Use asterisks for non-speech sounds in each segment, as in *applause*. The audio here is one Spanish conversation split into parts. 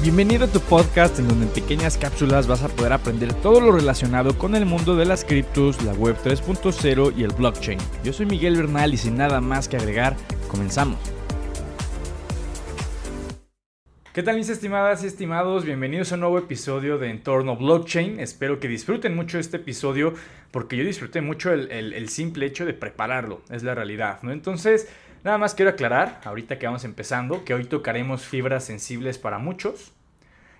Bienvenido a tu podcast en donde en pequeñas cápsulas vas a poder aprender todo lo relacionado con el mundo de las criptos, la web 3.0 y el blockchain. Yo soy Miguel Bernal y sin nada más que agregar, comenzamos. ¿Qué tal mis estimadas y estimados? Bienvenidos a un nuevo episodio de Entorno Blockchain. Espero que disfruten mucho este episodio porque yo disfruté mucho el, simple hecho de prepararlo, es la realidad, ¿no? Entonces... Nada más quiero aclarar, ahorita que vamos empezando, que hoy tocaremos fibras sensibles para muchos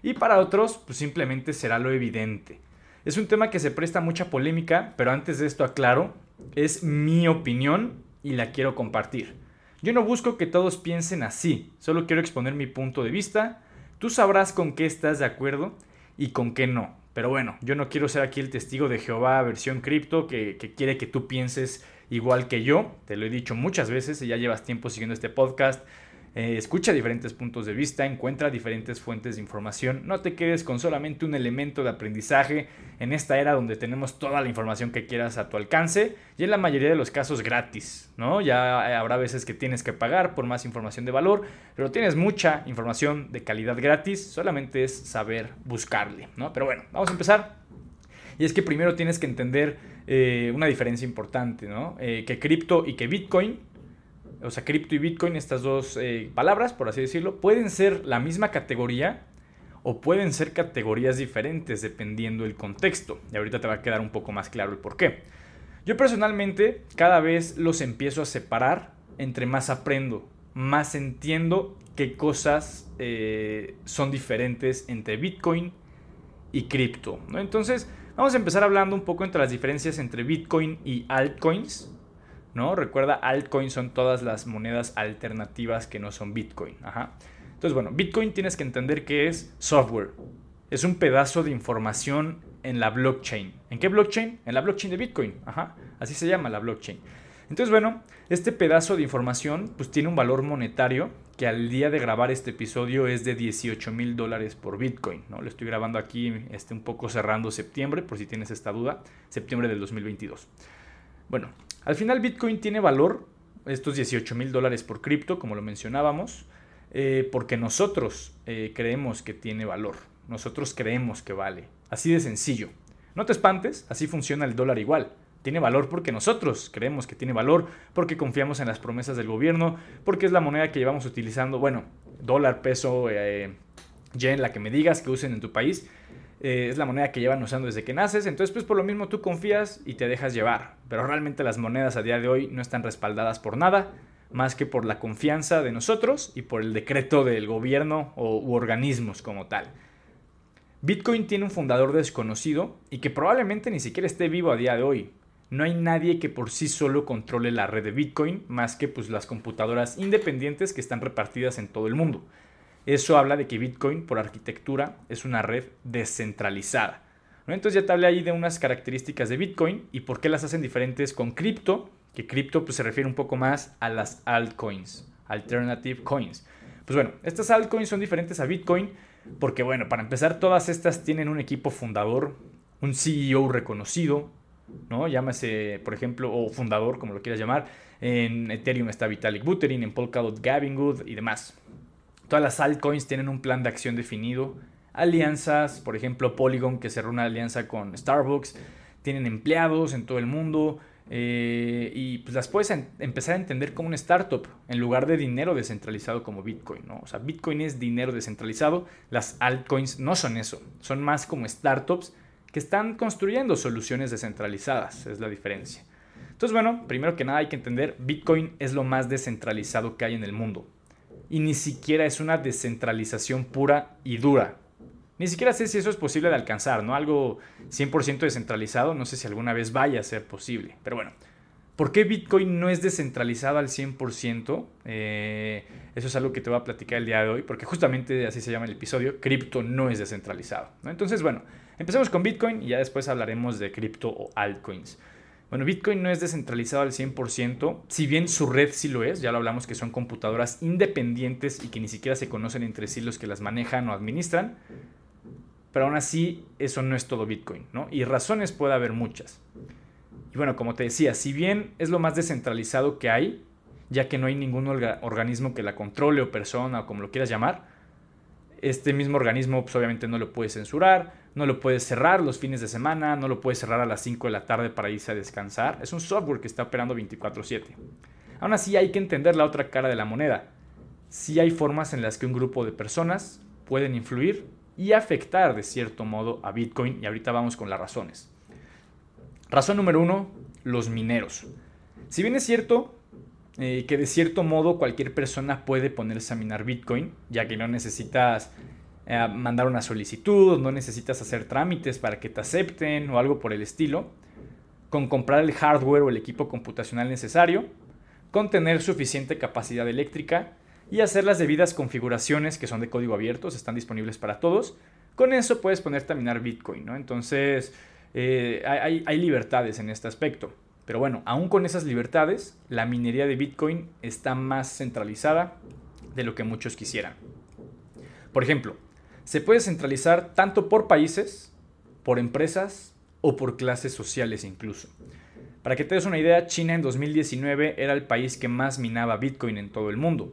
y para otros pues simplemente será lo evidente. Es un tema que se presta mucha polémica, pero antes de esto aclaro, es mi opinión y la quiero compartir. Yo no busco que todos piensen así, solo quiero exponer mi punto de vista. Tú sabrás con qué estás de acuerdo y con qué no. Pero bueno, yo no quiero ser aquí el testigo de Jehová versión cripto que, que quiere que tú pienses igual que yo, te lo he dicho muchas veces, y ya llevas tiempo siguiendo este podcast, eh, escucha diferentes puntos de vista, encuentra diferentes fuentes de información, no te quedes con solamente un elemento de aprendizaje en esta era donde tenemos toda la información que quieras a tu alcance y en la mayoría de los casos gratis, ¿no? Ya habrá veces que tienes que pagar por más información de valor, pero tienes mucha información de calidad gratis, solamente es saber buscarle, ¿no? Pero bueno, vamos a empezar. Y es que primero tienes que entender eh, una diferencia importante, ¿no? Eh, que cripto y que Bitcoin, o sea, cripto y Bitcoin, estas dos eh, palabras, por así decirlo, pueden ser la misma categoría o pueden ser categorías diferentes dependiendo el contexto. Y ahorita te va a quedar un poco más claro el por qué. Yo personalmente cada vez los empiezo a separar entre más aprendo, más entiendo qué cosas son diferentes entre Bitcoin y cripto. ¿no? Entonces, Vamos a empezar hablando un poco entre las diferencias entre Bitcoin y altcoins. ¿no? Recuerda, altcoins son todas las monedas alternativas que no son Bitcoin. Entonces, bueno, Bitcoin tienes que entender que es software. Es un pedazo de información en la blockchain. ¿En qué blockchain? En la blockchain de Bitcoin. Ajá. Así se llama la blockchain. Entonces, bueno, este pedazo de información pues tiene un valor monetario que al día de grabar este episodio es de 18 mil dólares por Bitcoin. ¿no? Lo estoy grabando aquí este, un poco cerrando septiembre, por si tienes esta duda, septiembre del 2022. Bueno, al final Bitcoin tiene valor, estos 18 mil dólares por cripto, como lo mencionábamos, eh, porque nosotros eh, creemos que tiene valor, nosotros creemos que vale. Así de sencillo. No te espantes, así funciona el dólar igual tiene valor porque nosotros creemos que tiene valor, porque confiamos en las promesas del gobierno, porque es la moneda que llevamos utilizando, bueno, dólar, peso, eh, yen, la que me digas que usen en tu país, eh, es la moneda que llevan usando desde que naces, entonces pues por lo mismo tú confías y te dejas llevar, pero realmente las monedas a día de hoy no están respaldadas por nada, más que por la confianza de nosotros y por el decreto del gobierno o, u organismos como tal. Bitcoin tiene un fundador desconocido y que probablemente ni siquiera esté vivo a día de hoy, no hay nadie que por sí solo controle la red de Bitcoin más que pues, las computadoras independientes que están repartidas en todo el mundo. Eso habla de que Bitcoin, por arquitectura, es una red descentralizada. Entonces ya te hablé ahí de unas características de Bitcoin y por qué las hacen diferentes con cripto, que cripto pues, se refiere un poco más a las altcoins, alternative coins. Pues bueno, estas altcoins son diferentes a Bitcoin porque bueno, para empezar todas estas tienen un equipo fundador, un CEO reconocido, ¿no? Llámese, por ejemplo, o fundador, como lo quieras llamar. En Ethereum está Vitalik Buterin, en Polkadot Gavin Good y demás. Todas las altcoins tienen un plan de acción definido. Alianzas, por ejemplo, Polygon que cerró una alianza con Starbucks. Tienen empleados en todo el mundo. Eh, y pues las puedes empezar a entender como una startup en lugar de dinero descentralizado como Bitcoin, ¿no? O sea, Bitcoin es dinero descentralizado, las altcoins no son eso, son más como startups que están construyendo soluciones descentralizadas, es la diferencia. Entonces, bueno, primero que nada hay que entender, Bitcoin es lo más descentralizado que hay en el mundo. Y ni siquiera es una descentralización pura y dura. Ni siquiera sé si eso es posible de alcanzar, ¿no? Algo 100% descentralizado, no sé si alguna vez vaya a ser posible. Pero bueno, ¿por qué Bitcoin no es descentralizado al 100%? Eh, eso es algo que te voy a platicar el día de hoy, porque justamente así se llama el episodio, cripto no es descentralizado. Entonces, bueno, Empecemos con Bitcoin y ya después hablaremos de cripto o altcoins. Bueno, Bitcoin no es descentralizado al 100%, si bien su red sí lo es, ya lo hablamos que son computadoras independientes y que ni siquiera se conocen entre sí los que las manejan o administran, pero aún así eso no es todo Bitcoin, ¿no? Y razones puede haber muchas. Y bueno, como te decía, si bien es lo más descentralizado que hay, ya que no hay ningún organismo que la controle o persona o como lo quieras llamar, Este mismo organismo pues, obviamente no lo puede censurar, no lo puede cerrar los fines de semana, no lo puede cerrar a las 5 de la tarde para irse a descansar. Es un software que está operando 24/7. Aún así hay que entender la otra cara de la moneda. Sí hay formas en las que un grupo de personas pueden influir y afectar de cierto modo a Bitcoin y ahorita vamos con las razones. Razón número uno, los mineros. Si bien es cierto eh, que de cierto modo cualquier persona puede ponerse a minar Bitcoin, ya que no necesitas eh, mandar una solicitud, no necesitas hacer trámites para que te acepten o algo por el estilo, con comprar el hardware o el equipo computacional necesario, con tener suficiente capacidad eléctrica y hacer las debidas configuraciones que son de código abierto, están disponibles para todos. Con eso puedes ponerte a minar Bitcoin. Entonces eh, hay libertades en este aspecto. Pero bueno, aún con esas libertades, la minería de Bitcoin está más centralizada de lo que muchos quisieran. Por ejemplo, se puede centralizar tanto por países, por empresas o por clases sociales incluso. Para que te des una idea, China en 2019 era el país que más minaba Bitcoin en todo el mundo.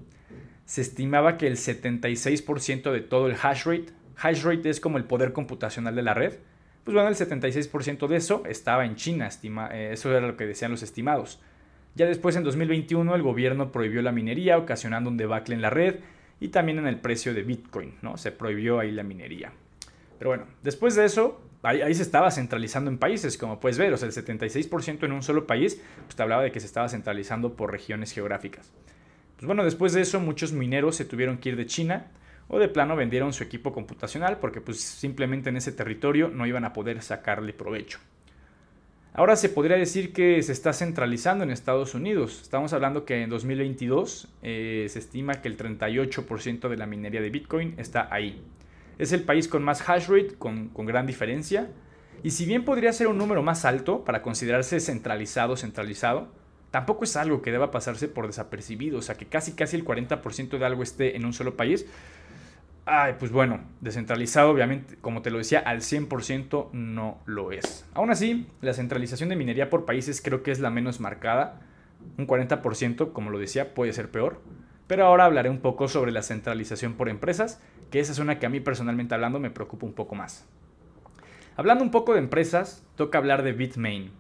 Se estimaba que el 76% de todo el hash rate, hash rate es como el poder computacional de la red, pues bueno, el 76% de eso estaba en China, eh, eso era lo que decían los estimados. Ya después, en 2021, el gobierno prohibió la minería, ocasionando un debacle en la red y también en el precio de Bitcoin, ¿no? Se prohibió ahí la minería. Pero bueno, después de eso, ahí, se estaba centralizando en países, como puedes ver, o sea, el 76% en un solo país, pues te hablaba de que se estaba centralizando por regiones geográficas. Pues bueno, después de eso, muchos mineros se tuvieron que ir de China, o de plano vendieron su equipo computacional porque pues simplemente en ese territorio no iban a poder sacarle provecho. Ahora se podría decir que se está centralizando en Estados Unidos. Estamos hablando que en 2022 eh, se estima que el 38% de la minería de Bitcoin está ahí. Es el país con más hash rate, con, con gran diferencia. Y si bien podría ser un número más alto para considerarse centralizado, centralizado, tampoco es algo que deba pasarse por desapercibido. O sea, que casi casi el 40% de algo esté en un solo país, Ay, pues bueno, descentralizado obviamente, como te lo decía, al 100% no lo es. Aún así, la centralización de minería por países creo que es la menos marcada. Un 40%, como lo decía, puede ser peor. Pero ahora hablaré un poco sobre la centralización por empresas, que esa es una que a mí personalmente hablando me preocupa un poco más. Hablando un poco de empresas, toca hablar de Bitmain.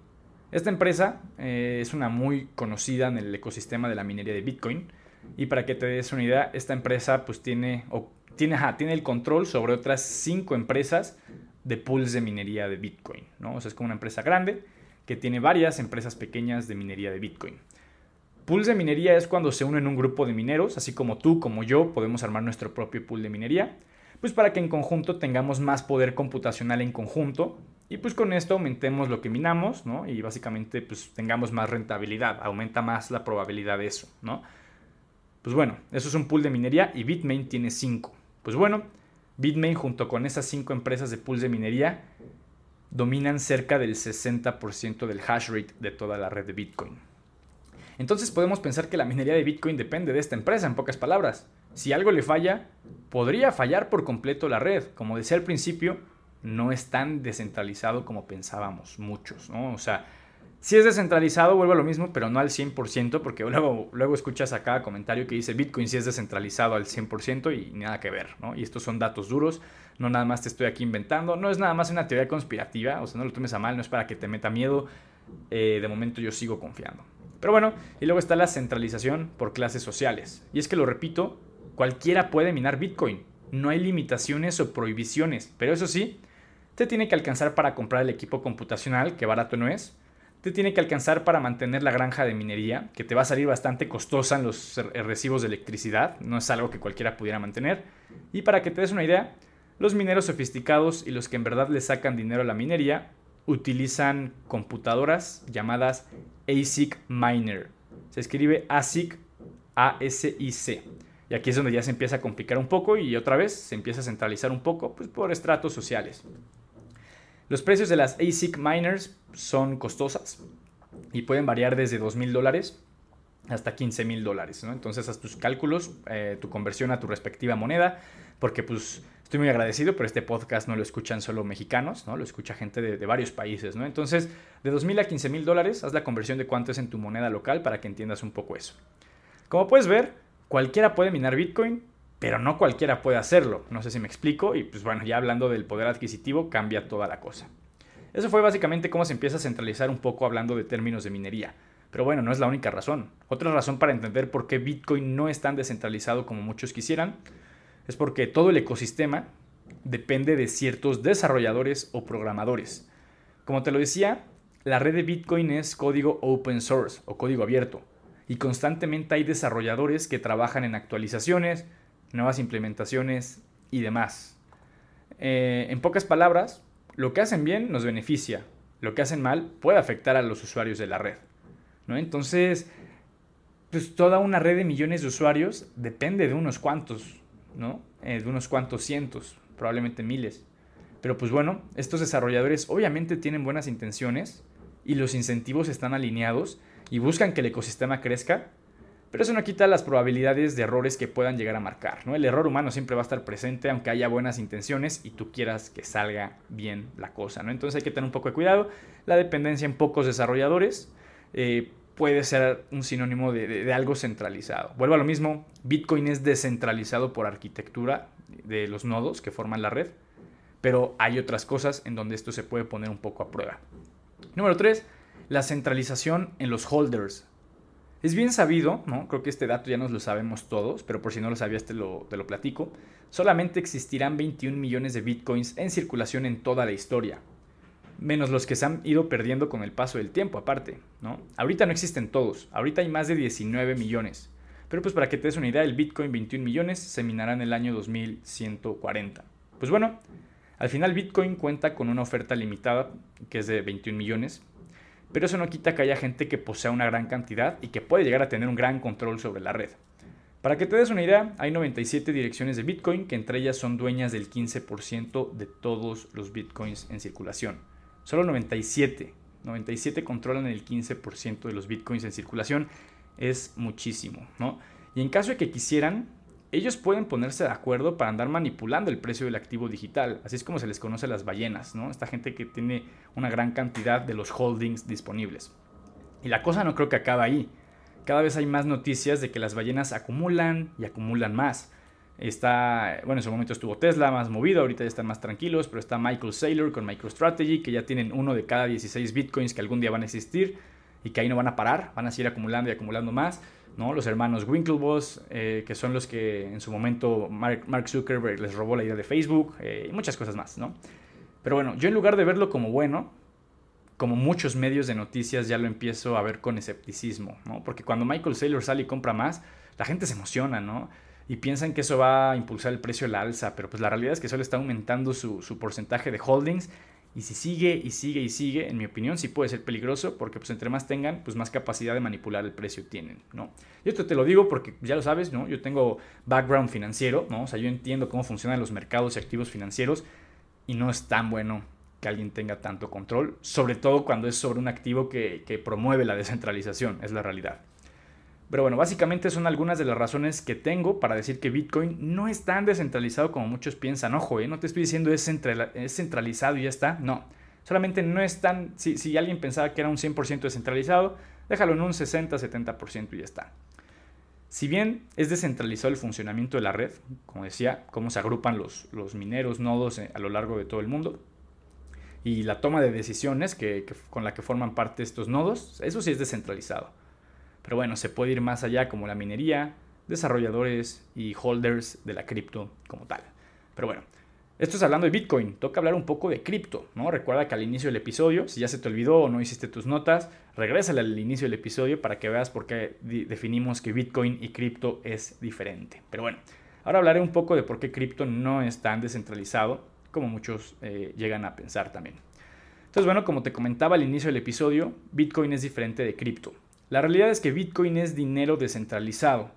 Esta empresa eh, es una muy conocida en el ecosistema de la minería de Bitcoin. Y para que te des una idea, esta empresa pues tiene, tiene, tiene el control sobre otras cinco empresas de pools de minería de Bitcoin. ¿no? O sea, es como una empresa grande que tiene varias empresas pequeñas de minería de Bitcoin. Pools de minería es cuando se unen un grupo de mineros, así como tú, como yo, podemos armar nuestro propio pool de minería, pues para que en conjunto tengamos más poder computacional en conjunto y pues con esto aumentemos lo que minamos, ¿no? Y básicamente pues tengamos más rentabilidad, aumenta más la probabilidad de eso, ¿no? Pues bueno, eso es un pool de minería y Bitmain tiene 5. Pues bueno, Bitmain junto con esas cinco empresas de pools de minería dominan cerca del 60% del hash rate de toda la red de Bitcoin. Entonces podemos pensar que la minería de Bitcoin depende de esta empresa, en pocas palabras. Si algo le falla, podría fallar por completo la red. Como decía al principio, no es tan descentralizado como pensábamos muchos, ¿no? O sea, si es descentralizado, vuelve a lo mismo, pero no al 100%, porque luego, luego escuchas a cada comentario que dice Bitcoin si es descentralizado al 100% y nada que ver, ¿no? Y estos son datos duros, no nada más te estoy aquí inventando, no es nada más una teoría conspirativa, o sea, no lo tomes a mal, no es para que te meta miedo, eh, de momento yo sigo confiando. Pero bueno, y luego está la centralización por clases sociales. Y es que lo repito, cualquiera puede minar Bitcoin, no hay limitaciones o prohibiciones, pero eso sí, te tiene que alcanzar para comprar el equipo computacional, que barato no es, tiene que alcanzar para mantener la granja de minería, que te va a salir bastante costosa en los recibos de electricidad, no es algo que cualquiera pudiera mantener. Y para que te des una idea, los mineros sofisticados y los que en verdad le sacan dinero a la minería utilizan computadoras llamadas ASIC Miner. Se escribe ASIC, A-S-I-C. Y aquí es donde ya se empieza a complicar un poco y otra vez se empieza a centralizar un poco pues, por estratos sociales. Los precios de las ASIC miners son costosas y pueden variar desde $2,000 dólares hasta $15,000 dólares. ¿no? Entonces haz tus cálculos, eh, tu conversión a tu respectiva moneda, porque pues estoy muy agradecido, pero este podcast no lo escuchan solo mexicanos, ¿no? lo escucha gente de, varios países. ¿no? Entonces de $2,000 a $15,000 dólares, haz la conversión de cuánto es en tu moneda local para que entiendas un poco eso. Como puedes ver, cualquiera puede minar Bitcoin pero no cualquiera puede hacerlo. No sé si me explico y pues bueno, ya hablando del poder adquisitivo cambia toda la cosa. Eso fue básicamente cómo se empieza a centralizar un poco hablando de términos de minería. Pero bueno, no es la única razón. Otra razón para entender por qué Bitcoin no es tan descentralizado como muchos quisieran es porque todo el ecosistema depende de ciertos desarrolladores o programadores. Como te lo decía, la red de Bitcoin es código open source o código abierto y constantemente hay desarrolladores que trabajan en actualizaciones, nuevas implementaciones y demás. Eh, en pocas palabras, lo que hacen bien nos beneficia, lo que hacen mal puede afectar a los usuarios de la red. ¿no? Entonces, pues toda una red de millones de usuarios depende de unos cuantos, ¿no? Eh, de unos cuantos cientos, probablemente miles. Pero pues bueno, estos desarrolladores obviamente tienen buenas intenciones y los incentivos están alineados y buscan que el ecosistema crezca, pero eso no quita las probabilidades de errores que puedan llegar a marcar. ¿no? El error humano siempre va a estar presente aunque haya buenas intenciones y tú quieras que salga bien la cosa. ¿no? Entonces hay que tener un poco de cuidado. La dependencia en pocos desarrolladores eh, puede ser un sinónimo de, algo centralizado. Vuelvo a lo mismo, Bitcoin es descentralizado por arquitectura de los nodos que forman la red, pero hay otras cosas en donde esto se puede poner un poco a prueba. Número 3, la centralización en los holders. Es bien sabido, ¿no? creo que este dato ya nos lo sabemos todos, pero por si no lo sabías te lo, te lo platico, solamente existirán 21 millones de bitcoins en circulación en toda la historia, menos los que se han ido perdiendo con el paso del tiempo aparte. ¿no? Ahorita no existen todos, ahorita hay más de 19 millones, pero pues para que te des una idea, el bitcoin 21 millones se minará en el año 2140. Pues bueno, al final bitcoin cuenta con una oferta limitada que es de 21 millones, pero eso no quita que haya gente que posea una gran cantidad y que puede llegar a tener un gran control sobre la red. Para que te des una idea, hay 97 direcciones de Bitcoin que entre ellas son dueñas del 15% de todos los Bitcoins en circulación. Solo 97. 97 controlan el 15% de los Bitcoins en circulación. Es muchísimo, ¿no? Y en caso de que quisieran, ellos pueden ponerse de acuerdo para andar manipulando el precio del activo digital. Así es como se les conoce a las ballenas, ¿no? Esta gente que tiene una gran cantidad de los holdings disponibles. Y la cosa no creo que acabe ahí. Cada vez hay más noticias de que las ballenas acumulan y acumulan más. Está, bueno, en su momento estuvo Tesla más movido, ahorita ya están más tranquilos, pero está Michael Saylor con MicroStrategy, que ya tienen uno de cada 16 bitcoins que algún día van a existir y que ahí no van a parar, van a seguir acumulando y acumulando más. ¿no? Los hermanos Winklevoss, eh, que son los que en su momento Mark, Zuckerberg les robó la idea de Facebook eh, y muchas cosas más, ¿no? Pero bueno, yo en lugar de verlo como bueno, como muchos medios de noticias ya lo empiezo a ver con escepticismo, ¿no? Porque cuando Michael Saylor sale y compra más, la gente se emociona, ¿no? Y piensan que eso va a impulsar el precio a la alza, pero pues la realidad es que solo está aumentando su, su porcentaje de holdings y si sigue y sigue y sigue, en mi opinión, sí puede ser peligroso porque pues entre más tengan, pues más capacidad de manipular el precio tienen, ¿no? Y esto te lo digo porque ya lo sabes, ¿no? Yo tengo background financiero, ¿no? O sea, yo entiendo cómo funcionan los mercados y activos financieros y no es tan bueno que alguien tenga tanto control, sobre todo cuando es sobre un activo que, que promueve la descentralización, es la realidad. Pero bueno, básicamente son algunas de las razones que tengo para decir que Bitcoin no es tan descentralizado como muchos piensan. Ojo, ¿eh? no te estoy diciendo es, es centralizado y ya está. No, solamente no es tan... Si, si alguien pensaba que era un 100% descentralizado, déjalo en un 60-70% y ya está. Si bien es descentralizado el funcionamiento de la red, como decía, cómo se agrupan los, los mineros, nodos eh, a lo largo de todo el mundo, y la toma de decisiones que, con la que forman parte estos nodos, eso sí es descentralizado. Pero bueno, se puede ir más allá como la minería, desarrolladores y holders de la cripto como tal. Pero bueno, esto es hablando de Bitcoin, toca hablar un poco de cripto, ¿no? Recuerda que al inicio del episodio, si ya se te olvidó o no hiciste tus notas, regrésale al inicio del episodio para que veas por qué definimos que Bitcoin y cripto es diferente. Pero bueno, ahora hablaré un poco de por qué cripto no es tan descentralizado como muchos eh, llegan a pensar también. Entonces, bueno, como te comentaba al inicio del episodio, Bitcoin es diferente de cripto. La realidad es que Bitcoin es dinero descentralizado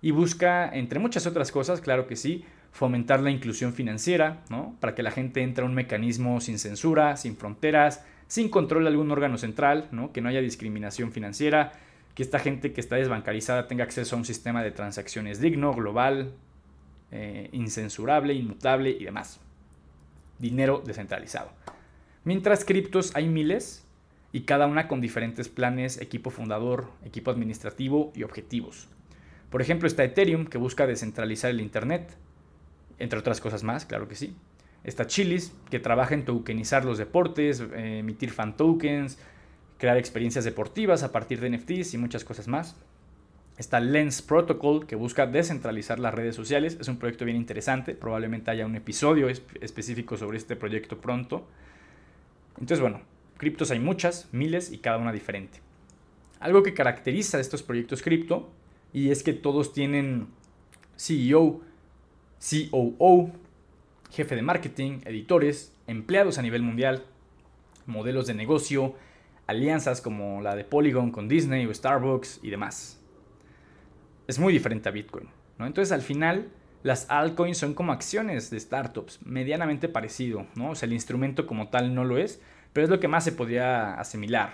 y busca, entre muchas otras cosas, claro que sí, fomentar la inclusión financiera, ¿no? Para que la gente entre a un mecanismo sin censura, sin fronteras, sin control de algún órgano central, ¿no? Que no haya discriminación financiera, que esta gente que está desbancarizada tenga acceso a un sistema de transacciones digno, global, eh, incensurable, inmutable y demás. Dinero descentralizado. Mientras criptos hay miles, y cada una con diferentes planes, equipo fundador, equipo administrativo y objetivos. Por ejemplo, está Ethereum, que busca descentralizar el Internet, entre otras cosas más, claro que sí. Está Chilis, que trabaja en tokenizar los deportes, emitir fan tokens, crear experiencias deportivas a partir de NFTs y muchas cosas más. Está Lens Protocol, que busca descentralizar las redes sociales. Es un proyecto bien interesante. Probablemente haya un episodio específico sobre este proyecto pronto. Entonces, bueno, criptos hay muchas, miles y cada una diferente. Algo que caracteriza a estos proyectos cripto y es que todos tienen CEO, COO, jefe de marketing, editores, empleados a nivel mundial, modelos de negocio, alianzas como la de Polygon con Disney o Starbucks y demás. Es muy diferente a Bitcoin. ¿no? Entonces al final las altcoins son como acciones de startups, medianamente parecido. ¿no? O sea, el instrumento como tal no lo es, pero es lo que más se podría asimilar.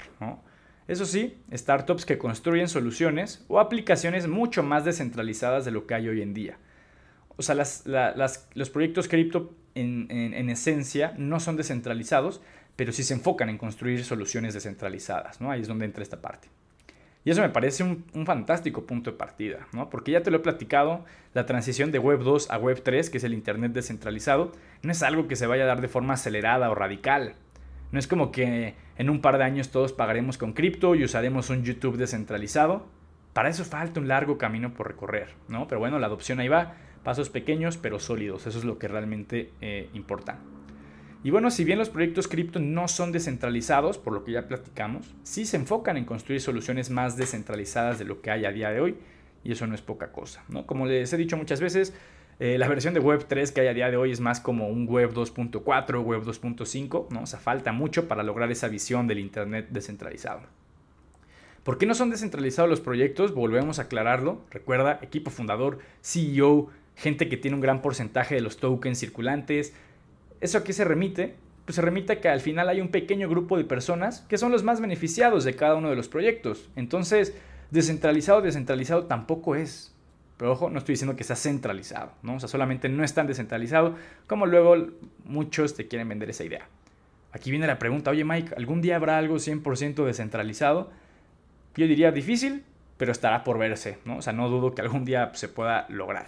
Eso sí, startups que construyen soluciones o aplicaciones mucho más descentralizadas de lo que hay hoy en día. O sea, los proyectos cripto en, esencia no son descentralizados, pero sí se enfocan en construir soluciones descentralizadas, ¿no? Ahí es donde entra esta parte. Y eso me parece un, fantástico punto de partida. Porque ya te lo he platicado, la transición de Web 2 a Web 3, que es el Internet descentralizado, no es algo que se vaya a dar de forma acelerada o radical. No es como que en un par de años todos pagaremos con cripto y usaremos un YouTube descentralizado. Para eso falta un largo camino por recorrer, ¿no? Pero bueno, la adopción ahí va, pasos pequeños pero sólidos, eso es lo que realmente eh, importa. Y bueno, si bien los proyectos cripto no son descentralizados, por lo que ya platicamos, sí se enfocan en construir soluciones más descentralizadas de lo que hay a día de hoy, y eso no es poca cosa, ¿no? Como les he dicho muchas veces, eh, la versión de Web 3 que hay a día de hoy es más como un Web 2.4, Web 2.5, ¿no? O sea, falta mucho para lograr esa visión del Internet descentralizado. ¿Por qué no son descentralizados los proyectos? Volvemos a aclararlo. Recuerda, equipo fundador, CEO, gente que tiene un gran porcentaje de los tokens circulantes. ¿Eso a qué se remite? Pues se remite a que al final hay un pequeño grupo de personas que son los más beneficiados de cada uno de los proyectos. Entonces, descentralizado, descentralizado tampoco es. Pero ojo, no estoy diciendo que sea centralizado, ¿no? O sea, solamente no es tan descentralizado como luego muchos te quieren vender esa idea. Aquí viene la pregunta, oye Mike, ¿algún día habrá algo 100% descentralizado? Yo diría difícil, pero estará por verse, ¿no? O sea, no dudo que algún día se pueda lograr.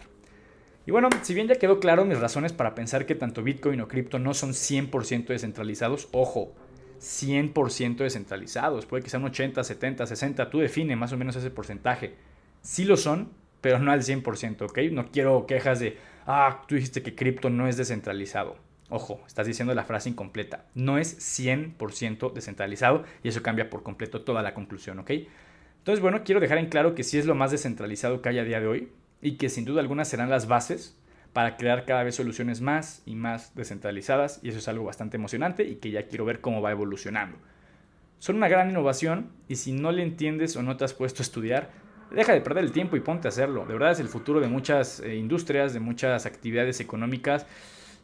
Y bueno, si bien ya quedó claro mis razones para pensar que tanto Bitcoin o cripto no son 100% descentralizados, ojo, 100% descentralizados, puede que sean 80, 70, 60, tú define más o menos ese porcentaje. Sí lo son, pero no al 100%, ¿ok? No quiero quejas de, ah, tú dijiste que cripto no es descentralizado. Ojo, estás diciendo la frase incompleta. No es 100% descentralizado y eso cambia por completo toda la conclusión, ¿ok? Entonces, bueno, quiero dejar en claro que sí es lo más descentralizado que hay a día de hoy y que sin duda alguna serán las bases para crear cada vez soluciones más y más descentralizadas y eso es algo bastante emocionante y que ya quiero ver cómo va evolucionando. Son una gran innovación y si no le entiendes o no te has puesto a estudiar, deja de perder el tiempo y ponte a hacerlo. De verdad es el futuro de muchas eh, industrias, de muchas actividades económicas.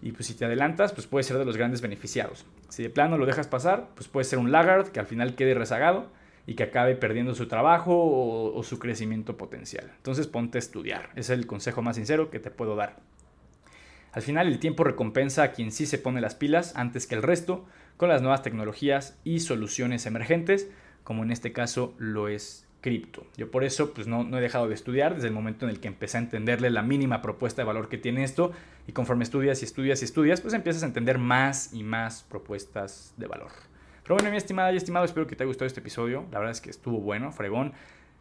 Y pues si te adelantas, pues puedes ser de los grandes beneficiados. Si de plano lo dejas pasar, pues puede ser un laggard que al final quede rezagado y que acabe perdiendo su trabajo o su crecimiento potencial. Entonces ponte a estudiar. Es el consejo más sincero que te puedo dar. Al final el tiempo recompensa a quien sí se pone las pilas antes que el resto con las nuevas tecnologías y soluciones emergentes, como en este caso lo es cripto. Yo por eso pues no, no, he dejado de estudiar desde el momento en el que empecé a entenderle la mínima propuesta de valor que tiene esto y conforme estudias y estudias y estudias pues empiezas a entender más y más propuestas de valor. Pero bueno, mi estimada y estimado, espero que te haya gustado este episodio. La verdad es que estuvo bueno, fregón.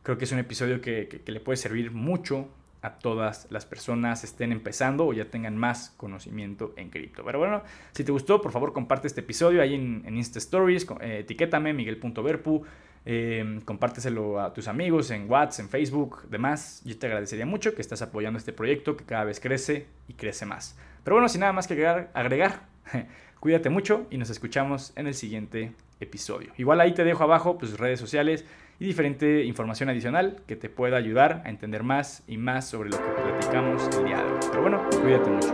Creo que es un episodio que, que, le puede servir mucho a todas las personas estén empezando o ya tengan más conocimiento en cripto. Pero bueno, si te gustó, por favor comparte este episodio ahí en, en Insta Stories, eh, etiquétame miguel.verpu Em, compárteselo a tus amigos en WhatsApp, en Facebook, demás. Yo te agradecería mucho que estás apoyando este proyecto que cada vez crece y crece más. Pero bueno, sin nada más que agregar, *laughs* cuídate mucho y nos escuchamos en el siguiente episodio. Igual ahí te dejo abajo pues, redes sociales y diferente información adicional que te pueda ayudar a entender más y más sobre lo que platicamos el día de hoy. Pero bueno, cuídate mucho.